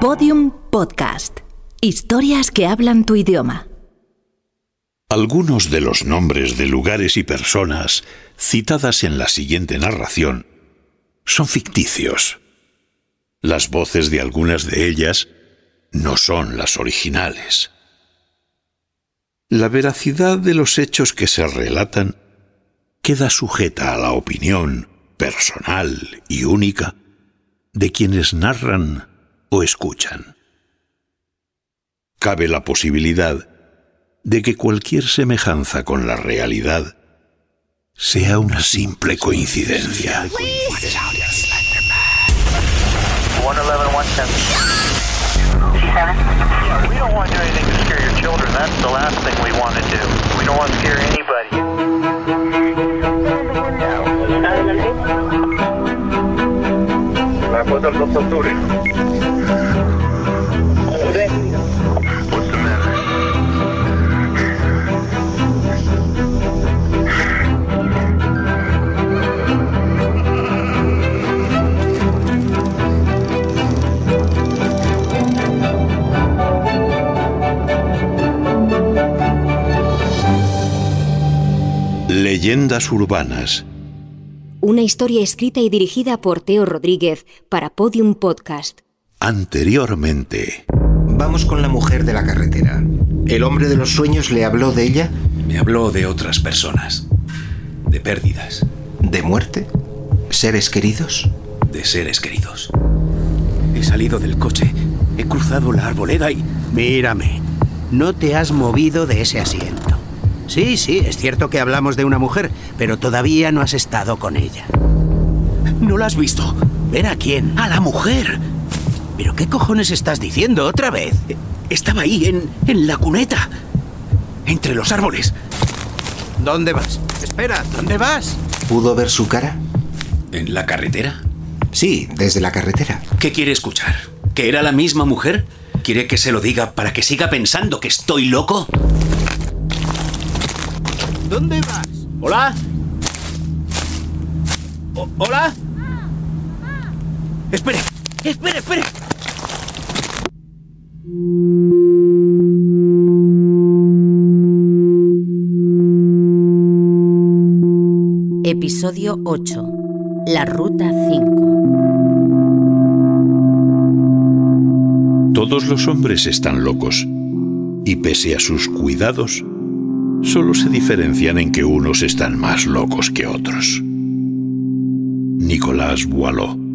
Podium Podcast. Historias que hablan tu idioma. Algunos de los nombres de lugares y personas citadas en la siguiente narración son ficticios. Las voces de algunas de ellas no son las originales. La veracidad de los hechos que se relatan queda sujeta a la opinión personal y única de quienes narran o escuchan. Cabe la posibilidad de que cualquier semejanza con la realidad sea una simple coincidencia. Urbanas. Una historia escrita y dirigida por Teo Rodríguez para Podium Podcast. Anteriormente. Vamos con la mujer de la carretera. ¿El hombre de los sueños le habló de ella? Me habló de otras personas, de pérdidas, ¿De muerte? ¿Seres queridos? de seres queridos. He salido del coche, he cruzado la arboleda y... Mírame, no te has movido de ese asiento. Sí, sí, es cierto que hablamos de una mujer, pero todavía no has estado con ella. ¿No la has visto? ¿Ver a quién? ¡A la mujer! ¿Pero qué cojones estás diciendo otra vez? Estaba ahí, en, en la cuneta. Entre los árboles. ¿Dónde vas? Espera, ¿dónde vas? ¿Pudo ver su cara? ¿En la carretera? Sí, desde la carretera. ¿Qué quiere escuchar? ¿Que era la misma mujer? ¿Quiere que se lo diga para que siga pensando que estoy loco? ¿Dónde vas? ¿Hola? O- ¿Hola? Espere, espere, espere. Episodio 8. La Ruta 5. Todos los hombres están locos, y pese a sus cuidados, solo se diferencian en que unos están más locos que otros. Nicolas Boileau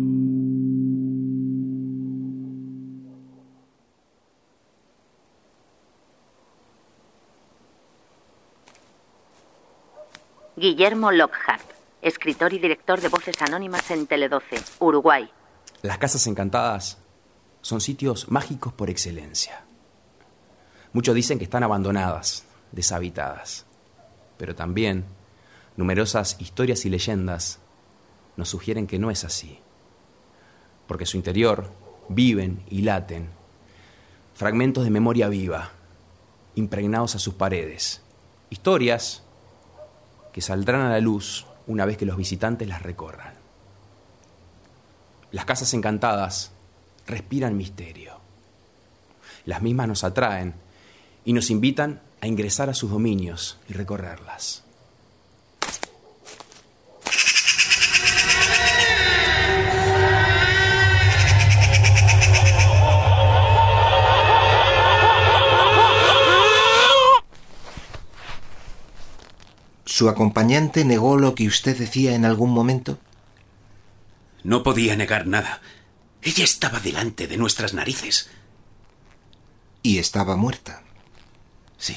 Guillermo Lockhart, escritor y director de Voces Anónimas en Tele12, Uruguay. Las casas encantadas son sitios mágicos por excelencia. Muchos dicen que están abandonadas, deshabitadas, pero también numerosas historias y leyendas nos sugieren que no es así, porque su interior viven y laten fragmentos de memoria viva, impregnados a sus paredes, historias que saldrán a la luz una vez que los visitantes las recorran. Las casas encantadas respiran misterio. Las mismas nos atraen y nos invitan a ingresar a sus dominios y recorrerlas. ¿Su acompañante negó lo que usted decía en algún momento? No podía negar nada. Ella estaba delante de nuestras narices. Y estaba muerta. Sí.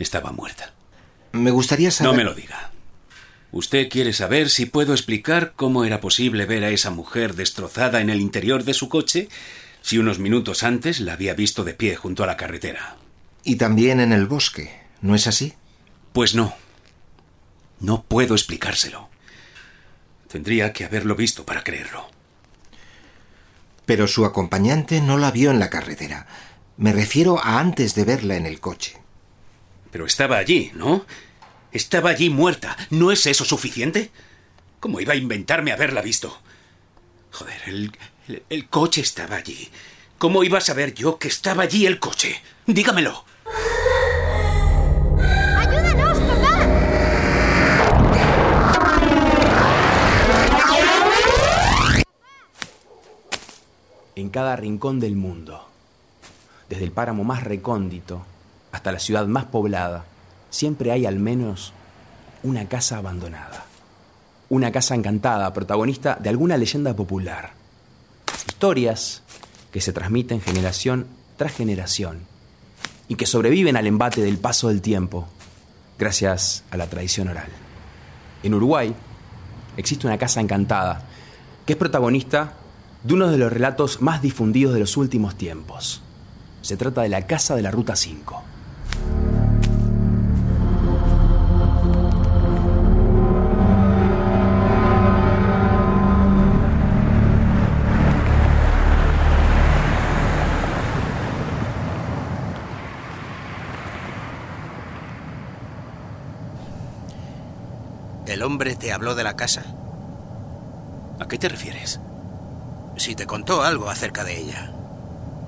Estaba muerta. Me gustaría saber... No me lo diga. Usted quiere saber si puedo explicar cómo era posible ver a esa mujer destrozada en el interior de su coche si unos minutos antes la había visto de pie junto a la carretera. Y también en el bosque, ¿no es así? Pues no. No puedo explicárselo. Tendría que haberlo visto para creerlo. Pero su acompañante no la vio en la carretera. Me refiero a antes de verla en el coche. Pero estaba allí, ¿no? Estaba allí muerta. ¿No es eso suficiente? ¿Cómo iba a inventarme haberla visto? Joder, el, El, el coche estaba allí. ¿Cómo iba a saber yo que estaba allí el coche? Dígamelo. ¡Ayúdanos, papá! En cada rincón del mundo, desde el páramo más recóndito hasta la ciudad más poblada, siempre hay al menos una casa abandonada. Una casa encantada, protagonista de alguna leyenda popular. Historias que se transmiten generación tras generación y que sobreviven al embate del paso del tiempo gracias a la tradición oral. En Uruguay existe una casa encantada que es protagonista de uno de los relatos más difundidos de los últimos tiempos. Se trata de la Casa de la Ruta 5. Habló de la casa? ¿A qué te refieres? Si te contó algo acerca de ella.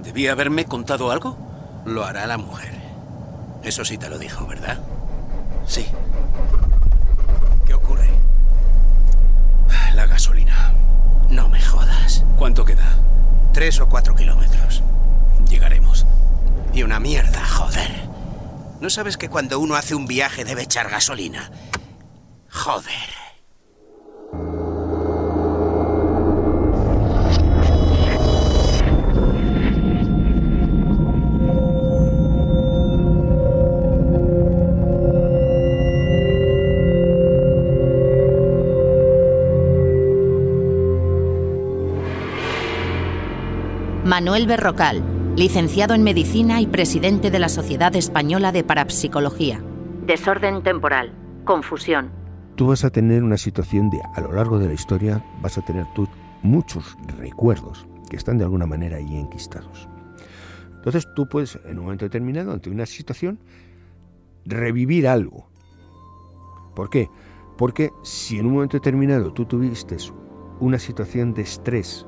¿Debía haberme contado algo? Lo hará la mujer. Eso sí te lo dijo, ¿verdad? Sí. ¿Qué ocurre? La gasolina. No me jodas. ¿Cuánto queda? Tres o cuatro kilómetros. Llegaremos. Y una mierda, joder. ¿No sabes que cuando uno hace un viaje debe echar gasolina? Joder. Manuel Berrocal, licenciado en Medicina y presidente de la Sociedad Española de Parapsicología. Desorden temporal, confusión. Tú vas a tener una situación de, a lo largo de la historia, vas a tener tú muchos recuerdos que están de alguna manera ahí enquistados. Entonces tú puedes, en un momento determinado, ante una situación, revivir algo. ¿Por qué? Porque si en un momento determinado tú tuviste una situación de estrés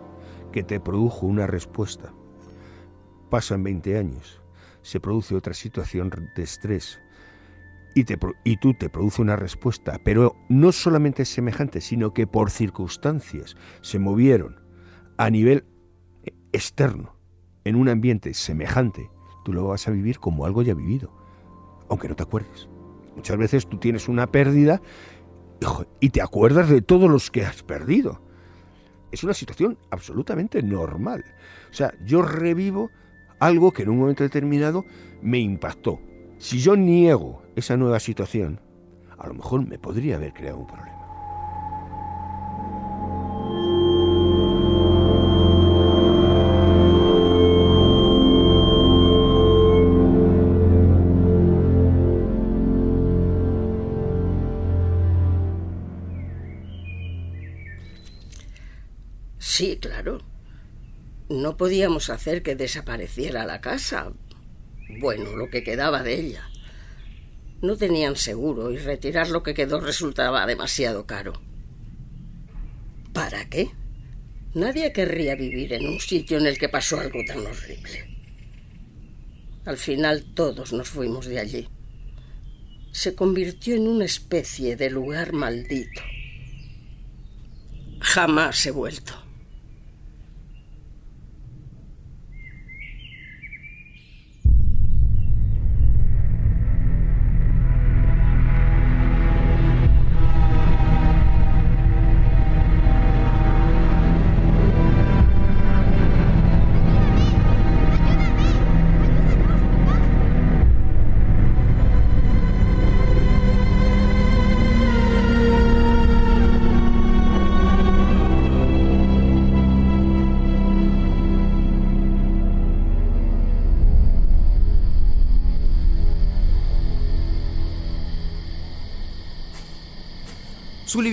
que te produjo una respuesta, pasan 20 años, se produce otra situación de estrés y, te, y tú te produce una respuesta, pero no solamente semejante, sino que por circunstancias se movieron a nivel externo, en un ambiente semejante, tú lo vas a vivir como algo ya vivido, aunque no te acuerdes. Muchas veces tú tienes una pérdida y te acuerdas de todos los que has perdido. Es una situación absolutamente normal. O sea, yo revivo algo que en un momento determinado me impactó. Si yo niego esa nueva situación, a lo mejor me podría haber creado un problema. Sí, claro. No podíamos hacer que desapareciera la casa. Bueno, lo que quedaba de ella. No tenían seguro y retirar lo que quedó resultaba demasiado caro. ¿Para qué? Nadie querría vivir en un sitio en el que pasó algo tan horrible. Al final todos nos fuimos de allí. Se convirtió en una especie de lugar maldito. Jamás he vuelto.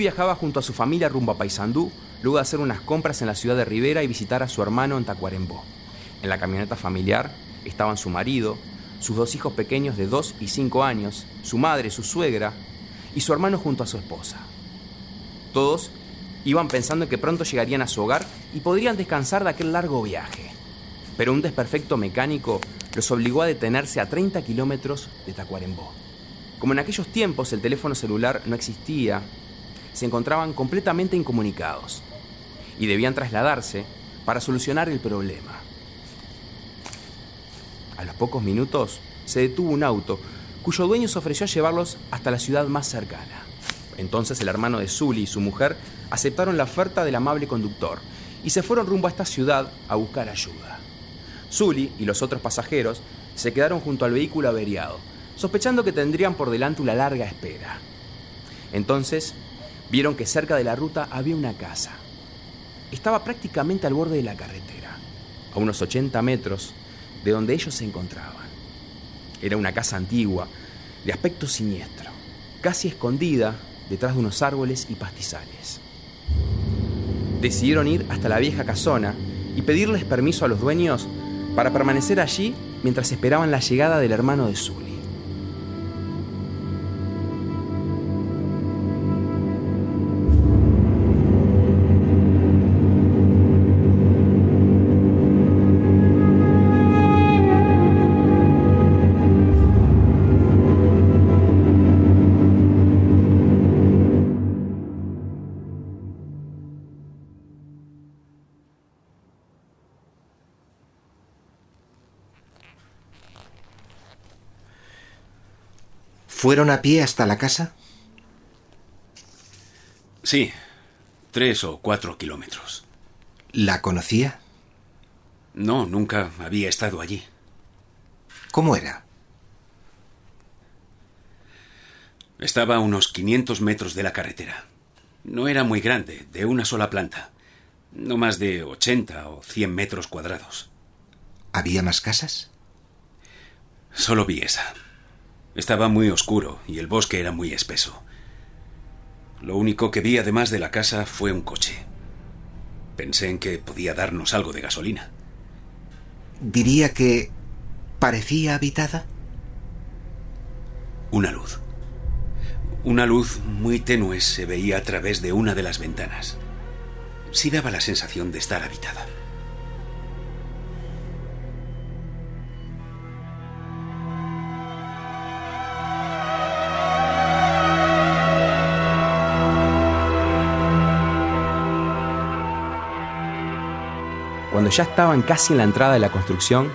Viajaba junto a su familia rumbo a Paysandú, luego de hacer unas compras en la ciudad de Rivera y visitar a su hermano en Tacuarembó. En la camioneta familiar estaban su marido, sus dos hijos pequeños de 2 y 5 años, su madre, su suegra y su hermano junto a su esposa. Todos Iban pensando en que pronto llegarían a su hogar y podrían descansar de aquel largo viaje. Pero un desperfecto mecánico los obligó a detenerse a 30 kilómetros de Tacuarembó. Como en aquellos tiempos el teléfono celular no existía, se encontraban completamente incomunicados y debían trasladarse para solucionar el problema. A los pocos minutos se detuvo un auto cuyo dueño se ofreció a llevarlos hasta la ciudad más cercana. Entonces el hermano de Zully y su mujer aceptaron la oferta del amable conductor y se fueron rumbo a esta ciudad a buscar ayuda. Zully y los otros pasajeros se quedaron junto al vehículo averiado, sospechando que tendrían por delante una larga espera. Entonces vieron que cerca de la ruta había una casa. Estaba prácticamente al borde de la carretera, a unos 80 metros de donde ellos se encontraban. Era una casa antigua, de aspecto siniestro, casi escondida detrás de unos árboles y pastizales. Decidieron ir hasta la vieja casona y pedirles permiso a los dueños para permanecer allí mientras esperaban la llegada del hermano de Zully. ¿Fueron a pie hasta la casa? Sí, tres o cuatro kilómetros. ¿La conocía? No, nunca había estado allí. ¿Cómo era? Estaba a unos 500 metros de la carretera. No era muy grande, de una sola planta. No más de 80 o 100 metros cuadrados. ¿Había más casas? Solo vi esa. Estaba muy oscuro y el bosque era muy espeso. Lo único que vi además de la casa fue un coche. Pensé en que podía darnos algo de gasolina. ¿Diría que parecía habitada? Una luz. Una luz muy tenue se veía a través de una de las ventanas. Sí daba la sensación de estar habitada. Ya estaban casi en la entrada de la construcción,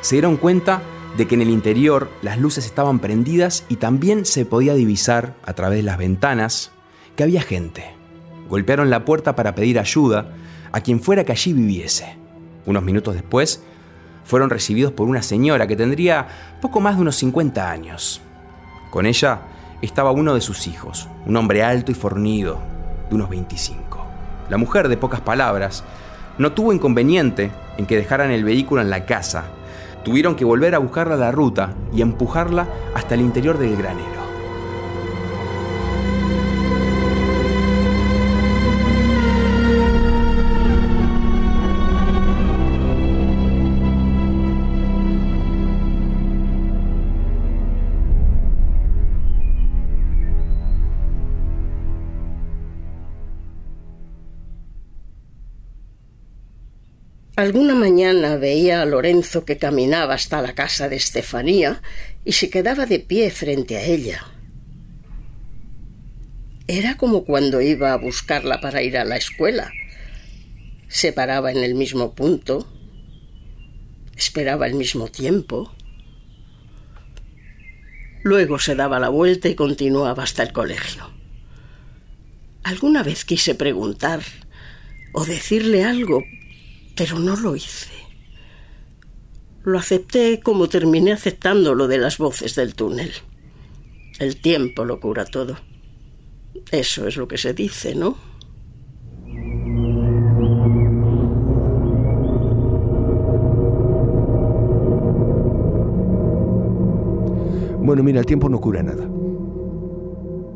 se dieron cuenta de que en el interior las luces estaban prendidas y también se podía divisar a través de las ventanas que había gente. Golpearon la puerta para pedir ayuda a quien fuera que allí viviese. Unos minutos después, fueron recibidos por una señora que tendría poco más de unos 50 años. Con ella estaba uno de sus hijos, un hombre alto y fornido, de unos 25. La mujer, de pocas palabras, no tuvo inconveniente en que dejaran el vehículo en la casa. Tuvieron que volver a buscarla a la ruta y empujarla hasta el interior del granero. Alguna mañana veía a Lorenzo que caminaba hasta la casa de Estefanía y se quedaba de pie frente a ella. Era como cuando iba a buscarla para ir a la escuela. Se paraba en el mismo punto, esperaba el mismo tiempo. Luego se daba la vuelta y continuaba hasta el colegio. Alguna vez quise preguntar o decirle algo, pero no lo hice. Lo acepté como terminé aceptando lo de las voces del túnel. El tiempo lo cura todo. Eso es lo que se dice, ¿no? Bueno, mira, el tiempo no cura nada.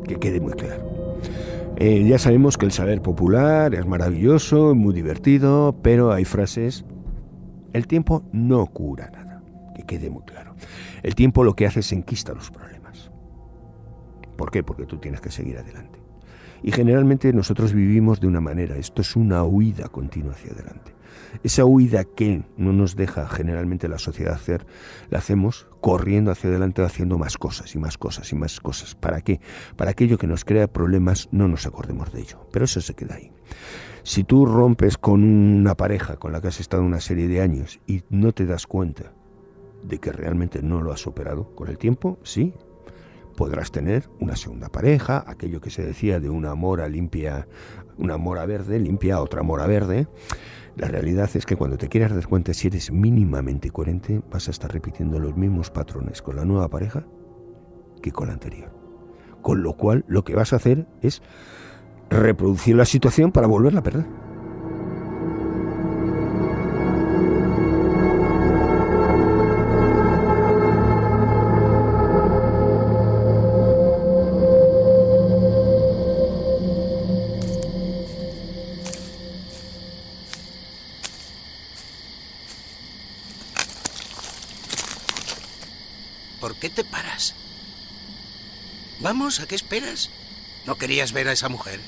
Que quede muy claro. Eh, ya sabemos que el saber popular es maravilloso, muy divertido, pero hay frases... El tiempo no cura nada, que quede muy claro. El tiempo lo que hace es enquista los problemas. ¿Por qué? Porque tú tienes que seguir adelante. Y generalmente nosotros vivimos de una manera, esto es una huida continua hacia adelante. Esa huida que no nos deja generalmente la sociedad hacer, la hacemos corriendo hacia adelante haciendo más cosas y más cosas y más cosas. ¿Para qué? Para aquello que nos crea problemas no nos acordemos de ello. Pero eso se queda ahí. Si tú rompes con una pareja con la que has estado una serie de años y no te das cuenta de que realmente no lo has superado con el tiempo, sí, podrás tener una segunda pareja, aquello que se decía de una mora limpia, una mora verde limpia, otra mora verde. La realidad es que cuando te quieras dar cuenta si eres mínimamente coherente, vas a estar repitiendo los mismos patrones con la nueva pareja que con la anterior. Con lo cual, lo que vas a hacer es reproducir la situación para volverla a perder. Vamos, ¿a qué esperas? ¿No querías ver a esa mujer?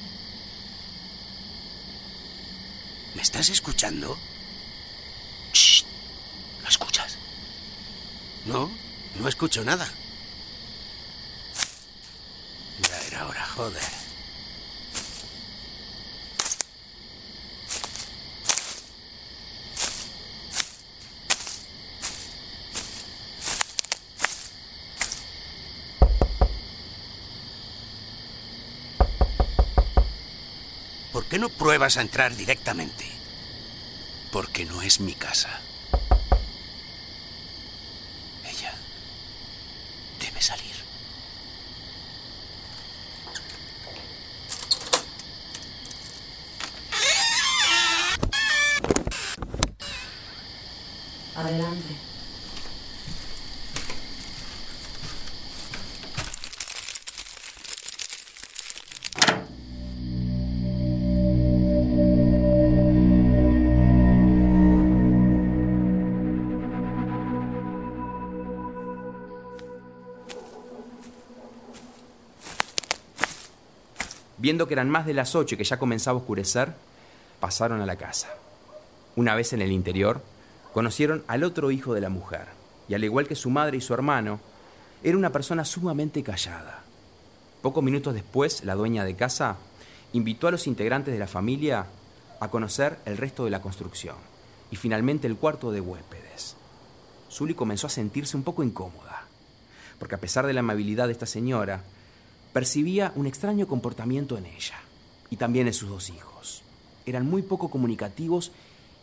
¿Me estás escuchando? Shh. ¿Lo escuchas? No, no escucho nada. Ya era hora, joder. ¿Por qué no pruebas a entrar directamente? Porque no es mi casa. Viendo que eran más de las ocho y que ya comenzaba a oscurecer, pasaron a la casa. Una vez en el interior, conocieron al otro hijo de la mujer, y al igual que su madre y su hermano, era una persona sumamente callada. Pocos minutos después, la dueña de casa invitó a los integrantes de la familia a conocer el resto de la construcción y finalmente el cuarto de huéspedes. Zully comenzó a sentirse un poco incómoda, porque a pesar de la amabilidad de esta señora, percibía un extraño comportamiento en ella y también en sus dos hijos. Eran muy poco comunicativos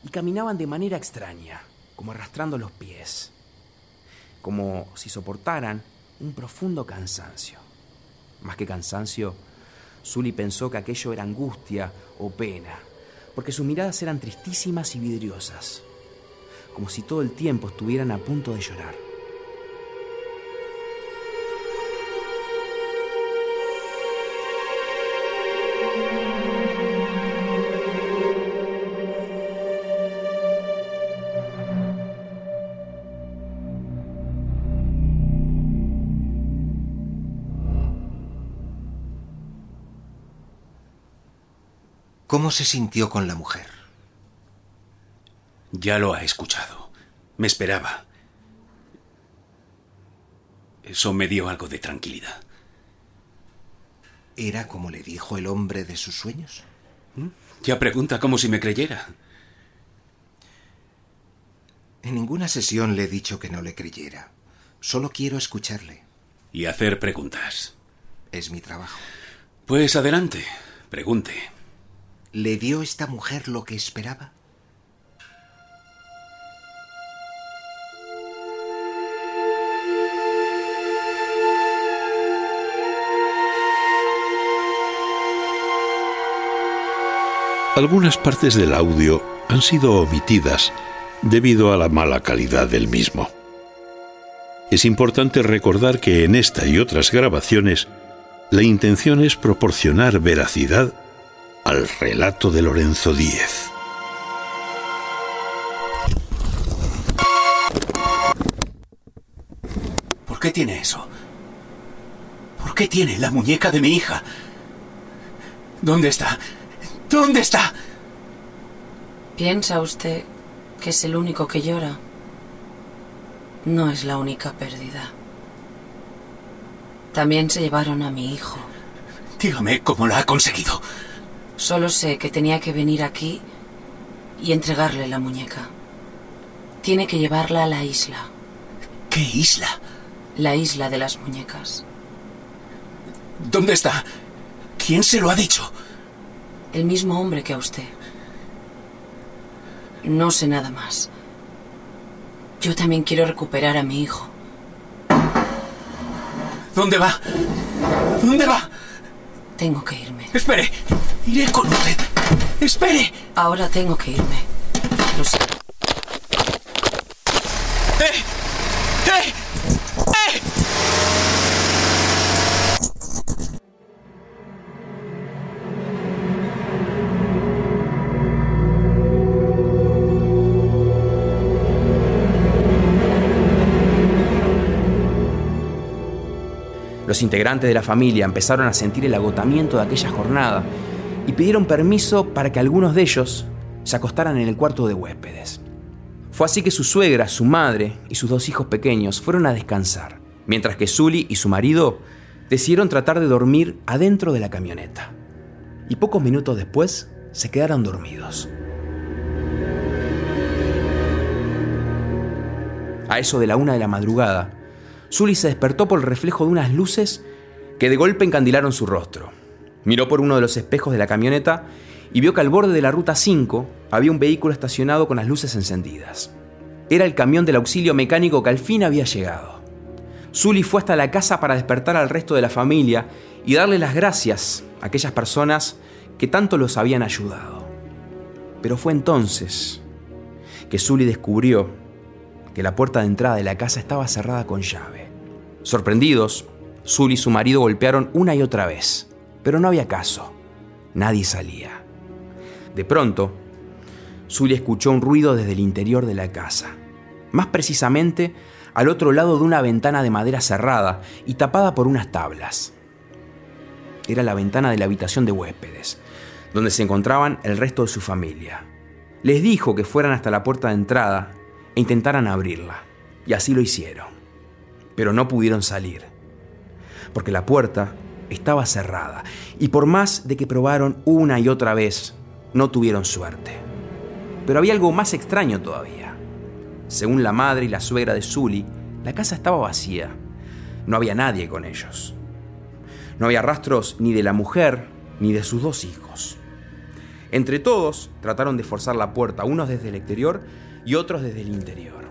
y caminaban de manera extraña, como arrastrando los pies, como si soportaran un profundo cansancio. Más que cansancio, Zully pensó que aquello era angustia o pena, porque sus miradas eran tristísimas y vidriosas, como si todo el tiempo estuvieran a punto de llorar. ¿Cómo se sintió con la mujer? Ya lo ha escuchado. Me esperaba. Eso me dio algo de tranquilidad. ¿Era como le dijo el hombre de sus sueños? Ya pregunta como si me creyera. En ninguna sesión le he dicho que no le creyera. Solo quiero escucharle. Y hacer preguntas. Es mi trabajo. Pues adelante, pregunte. ¿Le dio esta mujer lo que esperaba? Algunas partes del audio han sido omitidas debido a la mala calidad del mismo. Es importante recordar que en esta y otras grabaciones la intención es proporcionar veracidad al relato de Lorenzo Díez. ¿Por qué tiene eso? ¿Por qué tiene la muñeca de mi hija? ¿Dónde está? ¿Dónde está? ¿Piensa usted que es el único que llora? No es la única pérdida. También se llevaron a mi hijo. Dígame cómo la ha conseguido. Solo sé que tenía que venir aquí y entregarle la muñeca. Tiene que llevarla a la isla. ¿Qué isla? La isla de las muñecas. ¿Dónde está? ¿Quién se lo ha dicho? El mismo hombre que a usted. No sé nada más. Yo también quiero recuperar a mi hijo. ¿Dónde va? ¿Dónde va? Tengo que irme. Espere. Iré con usted. Espere. Ahora tengo que irme. Lo sé. ¡Eh! ¡Eh! ¡Eh! Los integrantes de la familia empezaron a sentir el agotamiento de aquella jornada y pidieron permiso para que algunos de ellos se acostaran en el cuarto de huéspedes. Fue así que su suegra, su madre y sus dos hijos pequeños fueron a descansar, mientras que Zully y su marido decidieron tratar de dormir adentro de la camioneta. Y pocos minutos después se quedaron dormidos. A eso de la una de la madrugada, Zully se despertó por el reflejo de unas luces que de golpe encandilaron su rostro. Miró por uno de los espejos de la camioneta y vio que al borde de la ruta 5 había un vehículo estacionado con las luces encendidas. Era el camión del auxilio mecánico que al fin había llegado. Zully fue hasta la casa para despertar al resto de la familia y darle las gracias a aquellas personas que tanto los habían ayudado. Pero fue entonces que Zully descubrió que la puerta de entrada de la casa estaba cerrada con llave. Sorprendidos, Zully y su marido golpearon una y otra vez, pero no había caso. Nadie salía. De pronto, Zully escuchó un ruido desde el interior de la casa, más precisamente al otro lado de una ventana de madera cerrada y tapada por unas tablas. Era la ventana de la habitación de huéspedes, donde se encontraban el resto de su familia. Les dijo que fueran hasta la puerta de entrada e intentaran abrirla, y así lo hicieron. Pero no pudieron salir, porque la puerta estaba cerrada, y por más de que probaron una y otra vez, no tuvieron suerte. Pero había algo más extraño todavía. Según la madre y la suegra de Zully, la casa estaba vacía. No había nadie con ellos. No había rastros ni de la mujer ni de sus dos hijos. Entre todos trataron de forzar la puerta, unos desde el exterior y otros desde el interior.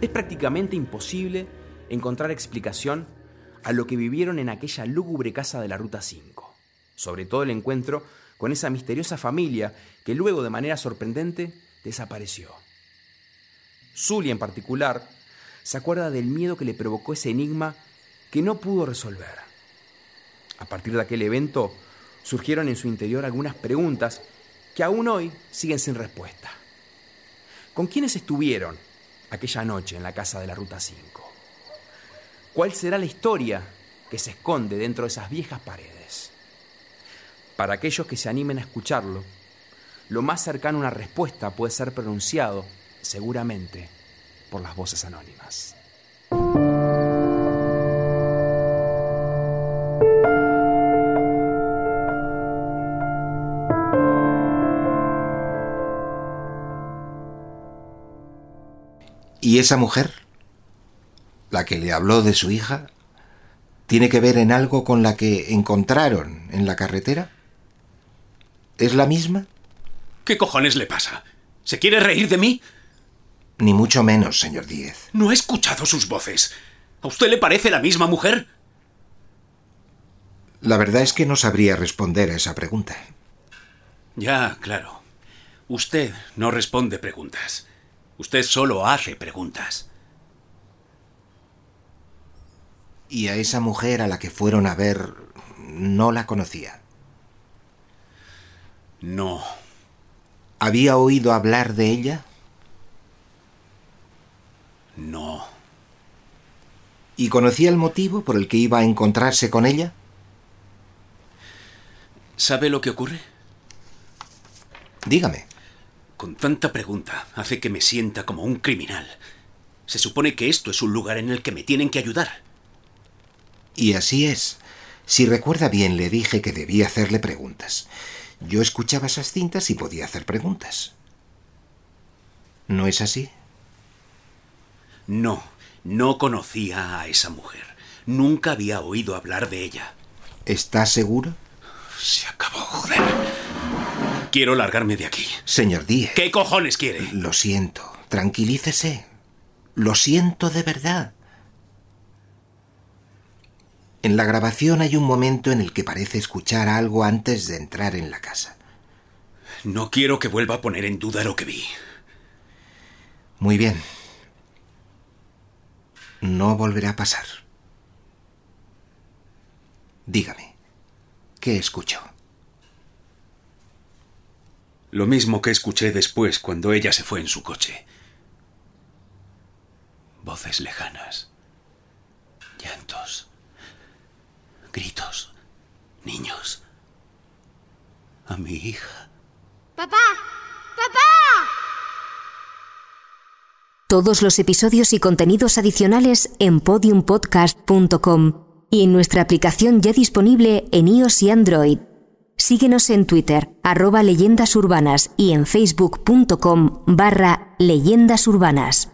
Es prácticamente imposible encontrar explicación a lo que vivieron en aquella lúgubre casa de la Ruta 5, sobre todo el encuentro con esa misteriosa familia que luego de manera sorprendente desapareció. Zully en particular se acuerda del miedo que le provocó ese enigma que no pudo resolver. A partir de aquel evento surgieron en su interior algunas preguntas que aún hoy siguen sin respuesta. ¿Con quiénes estuvieron aquella noche en la casa de la Ruta 5? ¿Cuál será la historia que se esconde dentro de esas viejas paredes? Para aquellos que se animen a escucharlo, lo más cercano a una respuesta puede ser pronunciado, seguramente, por las voces anónimas. ¿Y esa mujer? La que le habló de su hija, ¿tiene que ver en algo con la que encontraron en la carretera? ¿Es la misma? ¿Qué cojones le pasa? ¿Se quiere reír de mí? Ni mucho menos, señor Díez. No he escuchado sus voces. ¿A usted le parece la misma mujer? La verdad es que no sabría responder a esa pregunta. Ya, claro. Usted no responde preguntas. Usted solo hace preguntas. ¿Y a esa mujer a la que fueron a ver no la conocía? No. ¿Había oído hablar de ella? No. ¿Y conocía el motivo por el que iba a encontrarse con ella? ¿Sabe lo que ocurre? Dígame. Con tanta pregunta hace que me sienta como un criminal. Se supone que esto es un lugar en el que me tienen que ayudar. Y así es. Si recuerda bien, le dije que debía hacerle preguntas. Yo escuchaba esas cintas y podía hacer preguntas. ¿No es así? No, no conocía a esa mujer. Nunca había oído hablar de ella. ¿Está seguro? Se acabó, joder. Quiero largarme de aquí. Señor Díez. ¿Qué cojones quiere? Lo siento. Tranquilícese. Lo siento de verdad. En la grabación hay un momento en el que parece escuchar algo antes de entrar en la casa. No quiero que vuelva a poner en duda lo que vi. Muy bien. No volverá a pasar. Dígame, ¿qué escuchó? Lo mismo que escuché después cuando ella se fue en su coche. Voces lejanas. Llantos. Gritos. Niños. A mi hija. ¡Papá! ¡Papá! Todos los episodios y contenidos adicionales en podiumpodcast.com y en nuestra aplicación ya disponible en iOS y Android. Síguenos en Twitter, arroba leyendas urbanas y en facebook.com barra leyendas urbanas.